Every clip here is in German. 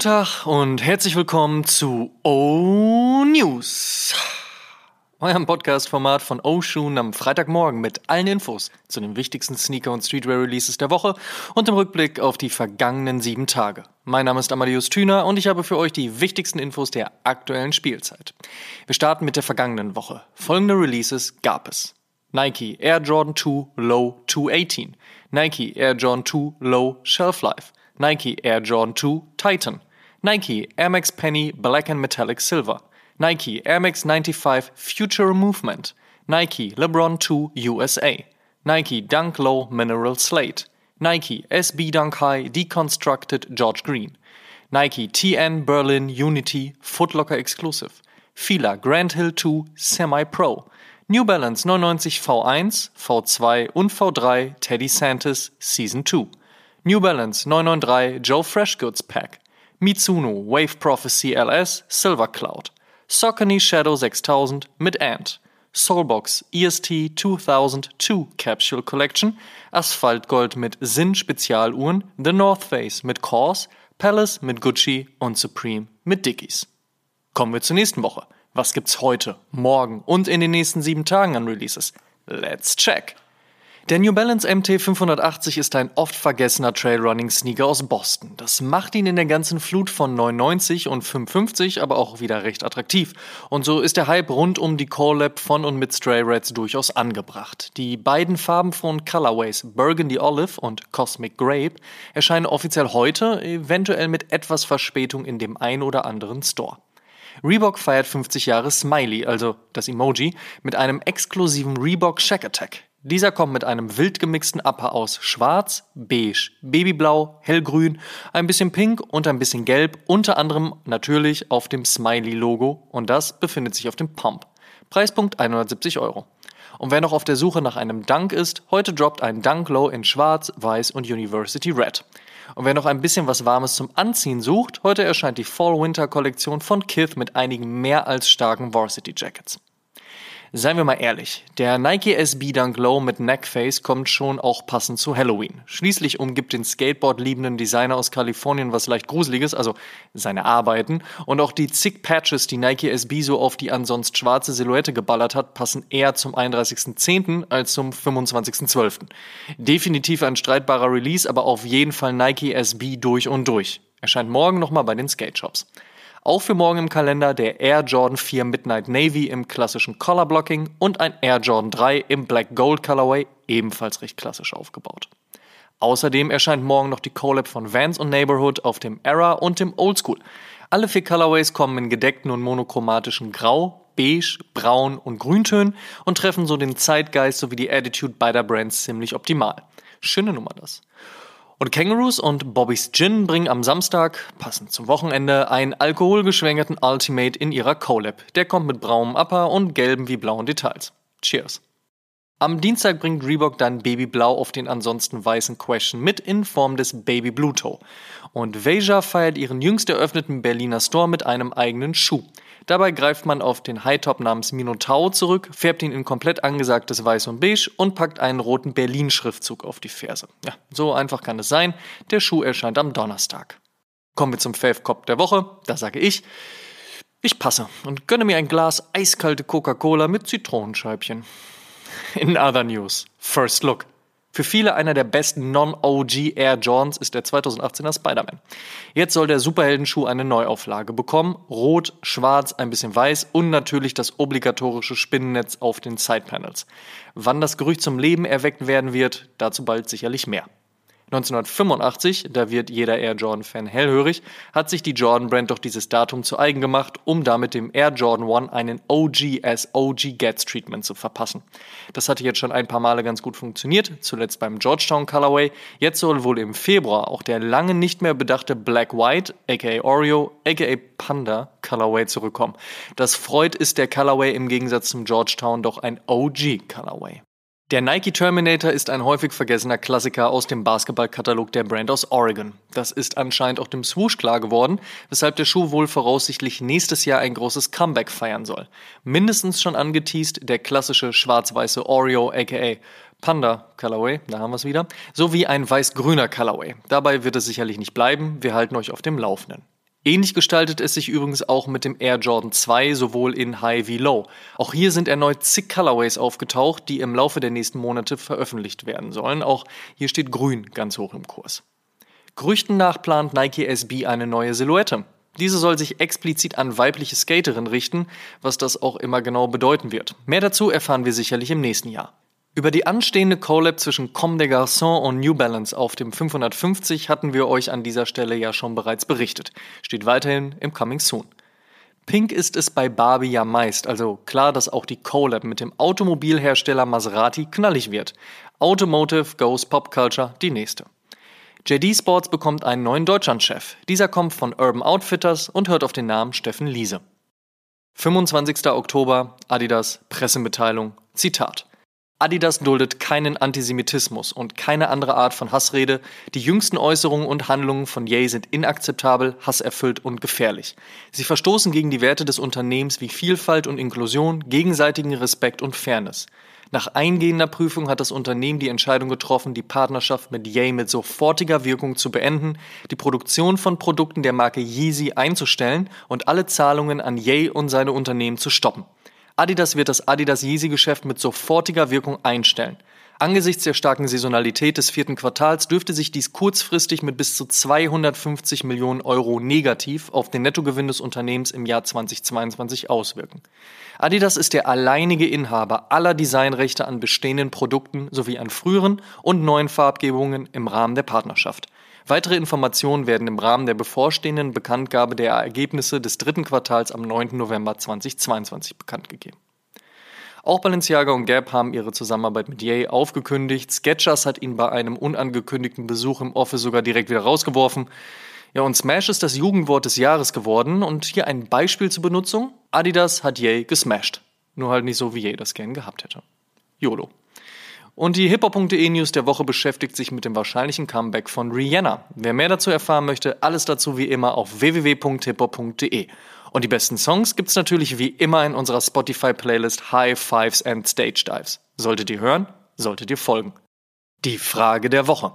Guten Tag und herzlich willkommen zu O News, eurem Podcast-Format von O Shoon am Freitagmorgen mit allen Infos zu den wichtigsten Sneaker- und Streetwear-Releases der Woche und im Rückblick auf die vergangenen sieben Tage. Mein Name ist Amadeus Thüner und ich habe für euch die wichtigsten Infos der aktuellen Spielzeit. Wir starten mit der vergangenen Woche. Folgende Releases gab es. Nike Air Jordan 2 Low 218, Nike Air Jordan 2 Low Shelf Life, Nike Air Jordan 2 Titan, Nike Air Max Penny Black and Metallic Silver, Nike Air Max 95 Future Movement, Nike LeBron 2 USA, Nike Dunk Low Mineral Slate, Nike SB Dunk High Deconstructed George Green, Nike TN Berlin Unity Footlocker Exclusive, Fila Grand Hill 2 Semi Pro, New Balance 99 V1, V2 und V3 Teddy Santis Season 2. New Balance 993 Joe Freshgoods Pack, Mitsuno Wave Prophecy LS Silver Cloud, Saucony Shadow 6000 mit Ant, Soulbox EST 2002 Capsule Collection, Asphaltgold mit Sinn Spezialuhren, The North Face mit Kors, Palace mit Gucci und Supreme mit Dickies. Kommen wir zur nächsten Woche. Was gibt's heute, morgen und in den nächsten sieben Tagen an Releases? Let's check! Der New Balance MT 580 ist ein oft vergessener Trailrunning-Sneaker aus Boston. Das macht ihn in der ganzen Flut von 990 und 550 aber auch wieder recht attraktiv. Und so ist der Hype rund um die Collab von und mit Stray Reds durchaus angebracht. Die beiden farbenfrohen Colorways Burgundy Olive und Cosmic Grape erscheinen offiziell heute, eventuell mit etwas Verspätung in dem ein oder anderen Store. Reebok feiert 50 Jahre Smiley, also das Emoji, mit einem exklusiven Reebok Shack Attack. Dieser kommt mit einem wild gemixten Upper aus Schwarz, Beige, Babyblau, Hellgrün, ein bisschen Pink und ein bisschen Gelb, unter anderem natürlich auf dem Smiley-Logo und das befindet sich auf dem Pump. Preispunkt 170 Euro. Und wer noch auf der Suche nach einem Dunk ist, heute droppt ein Dunk Low in Schwarz, Weiß und University Red. Und wer noch ein bisschen was Warmes zum Anziehen sucht, heute erscheint die Fall-Winter-Kollektion von Kith mit einigen mehr als starken Varsity Jackets. Seien wir mal ehrlich, der Nike SB Dunk Low mit Neckface kommt schon auch passend zu Halloween. Schließlich umgibt den Skateboard-liebenden Designer aus Kalifornien was leicht Gruseliges, also seine Arbeiten. Und auch die zig Patches, die Nike SB so auf die ansonst schwarze Silhouette geballert hat, passen eher zum 31.10. als zum 25.12. Definitiv ein streitbarer Release, aber auf jeden Fall Nike SB durch und durch. Erscheint morgen nochmal bei den Skate Shops. Auch für morgen im Kalender der Air Jordan 4 Midnight Navy im klassischen Color Blocking und ein Air Jordan 3 im Black Gold Colorway, ebenfalls recht klassisch aufgebaut. Außerdem erscheint morgen noch die Collab von Vans und Neighborhood auf dem Era und dem Oldschool. Alle vier Colorways kommen in gedeckten und monochromatischen Grau, Beige, Braun und Grüntönen und treffen so den Zeitgeist sowie die Attitude beider Brands ziemlich optimal. Schöne Nummer das. Und Kangaroos und Bobby's Gin bringen am Samstag, passend zum Wochenende, einen alkoholgeschwängerten Ultimate in ihrer Collab. Der kommt mit braunem Upper und gelben wie blauen Details. Cheers. Am Dienstag bringt Reebok dann Babyblau auf den ansonsten weißen Question mit in Form des Baby Blue Toe. Und Veja feiert ihren jüngst eröffneten Berliner Store mit einem eigenen Schuh. Dabei greift man auf den Hightop namens Minotaur zurück, färbt ihn in komplett angesagtes Weiß und Beige und packt einen roten Berlin-Schriftzug auf die Ferse. Ja, so einfach kann es sein. Der Schuh erscheint am Donnerstag. Kommen wir zum Fave Cop der Woche. Da sage ich, ich passe und gönne mir ein Glas eiskalte Coca-Cola mit Zitronenscheibchen. In other news, First Look. Für viele einer der besten Non-OG Air Jordans ist der 2018er Spider-Man. Jetzt soll der Superheldenschuh eine Neuauflage bekommen. Rot, schwarz, ein bisschen weiß und natürlich das obligatorische Spinnennetz auf den Sidepanels. Wann das Gerücht zum Leben erweckt werden wird, dazu bald sicherlich mehr. 1985, da wird jeder Air Jordan-Fan hellhörig, hat sich die Jordan-Brand doch dieses Datum zu eigen gemacht, um damit dem Air Jordan 1 einen OG as OG Gets Treatment zu verpassen. Das hatte jetzt schon ein paar Male ganz gut funktioniert, zuletzt beim Georgetown Colorway. Jetzt soll wohl im Februar auch der lange nicht mehr bedachte Black White, aka Oreo, aka Panda Colorway zurückkommen. Das freut ist der Colorway im Gegensatz zum Georgetown doch ein OG Colorway. Der Nike Terminator ist ein häufig vergessener Klassiker aus dem Basketballkatalog der Brand aus Oregon. Das ist anscheinend auch dem Swoosh klar geworden, weshalb der Schuh wohl voraussichtlich nächstes Jahr ein großes Comeback feiern soll. Mindestens schon angeteased der klassische schwarz-weiße Oreo aka Panda Colorway, da haben wir es wieder, sowie ein weiß-grüner Colorway. Dabei wird es sicherlich nicht bleiben, wir halten euch auf dem Laufenden. Ähnlich gestaltet es sich übrigens auch mit dem Air Jordan 2 sowohl in High wie Low. Auch hier sind erneut zig Colorways aufgetaucht, die im Laufe der nächsten Monate veröffentlicht werden sollen. Auch hier steht Grün ganz hoch im Kurs. Gerüchten nach plant Nike SB eine neue Silhouette. Diese soll sich explizit an weibliche Skaterinnen richten, was das auch immer genau bedeuten wird. Mehr dazu erfahren wir sicherlich im nächsten Jahr. Über die anstehende Collab zwischen Comme des Garçons und New Balance auf dem 550 hatten wir euch an dieser Stelle ja schon bereits berichtet. Steht weiterhin im Coming Soon. Pink ist es bei Barbie ja meist, also klar, dass auch die Collab mit dem Automobilhersteller Maserati knallig wird. Automotive goes Pop Culture die nächste. JD Sports bekommt einen neuen Deutschlandchef. Dieser kommt von Urban Outfitters und hört auf den Namen Steffen Liese. 25. Oktober, Adidas, Pressemitteilung, Zitat. Adidas duldet keinen Antisemitismus und keine andere Art von Hassrede. Die jüngsten Äußerungen und Handlungen von Ye sind inakzeptabel, hasserfüllt und gefährlich. Sie verstoßen gegen die Werte des Unternehmens wie Vielfalt und Inklusion, gegenseitigen Respekt und Fairness. Nach eingehender Prüfung hat das Unternehmen die Entscheidung getroffen, die Partnerschaft mit Ye mit sofortiger Wirkung zu beenden, die Produktion von Produkten der Marke Yeezy einzustellen und alle Zahlungen an Ye und seine Unternehmen zu stoppen. Adidas wird das Adidas Yeezy-Geschäft mit sofortiger Wirkung einstellen. Angesichts der starken Saisonalität des vierten Quartals dürfte sich dies kurzfristig mit bis zu 250 Millionen Euro negativ auf den Nettogewinn des Unternehmens im Jahr 2022 auswirken. Adidas ist der alleinige Inhaber aller Designrechte an bestehenden Produkten sowie an früheren und neuen Farbgebungen im Rahmen der Partnerschaft. Weitere Informationen werden im Rahmen der bevorstehenden Bekanntgabe der Ergebnisse des dritten Quartals am 9. November 2022 bekannt gegeben. Auch Balenciaga und Gap haben ihre Zusammenarbeit mit Ye aufgekündigt. Sketchers hat ihn bei einem unangekündigten Besuch im Office sogar direkt wieder rausgeworfen. Ja, und Smash ist das Jugendwort des Jahres geworden. Und hier ein Beispiel zur Benutzung. Adidas hat Ye gesmashed. Nur halt nicht so, wie Ye das gern gehabt hätte. YOLO. Und die hiphop.de News der Woche beschäftigt sich mit dem wahrscheinlichen Comeback von Rihanna. Wer mehr dazu erfahren möchte, alles dazu wie immer auf www.hiphop.de. Und die besten Songs gibt's natürlich wie immer in unserer Spotify-Playlist High Fives and Stage Dives. Solltet ihr hören, solltet ihr folgen. Die Frage der Woche.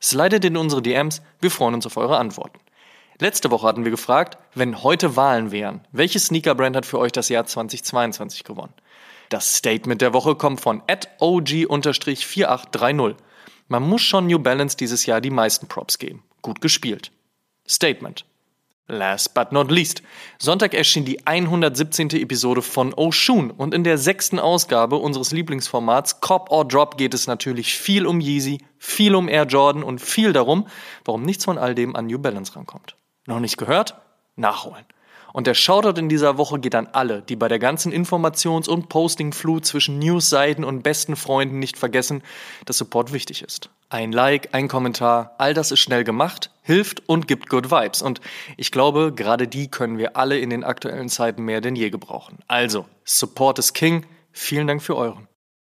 Slidet in unsere DMs, wir freuen uns auf eure Antworten. Letzte Woche hatten wir gefragt, wenn heute Wahlen wären, welche Sneaker-Brand hat für euch das Jahr 2022 gewonnen? Das Statement der Woche kommt von OG-4830. Man muss schon New Balance dieses Jahr die meisten Props geben. Gut gespielt. Statement. Last but not least. Sonntag erschien die 117. Episode von Oshun und in der sechsten Ausgabe unseres Lieblingsformats Cop or Drop geht es natürlich viel um Yeezy, viel um Air Jordan und viel darum, warum nichts von all dem an New Balance rankommt. Noch nicht gehört? Nachholen. Und der Shoutout in dieser Woche geht an alle, die bei der ganzen Informations- und Postingflut zwischen Newsseiten und besten Freunden nicht vergessen, dass Support wichtig ist. Ein Like, ein Kommentar, all das ist schnell gemacht, hilft und gibt Good Vibes. Und ich glaube, gerade die können wir alle in den aktuellen Zeiten mehr denn je gebrauchen. Also, Support is King. Vielen Dank für euren.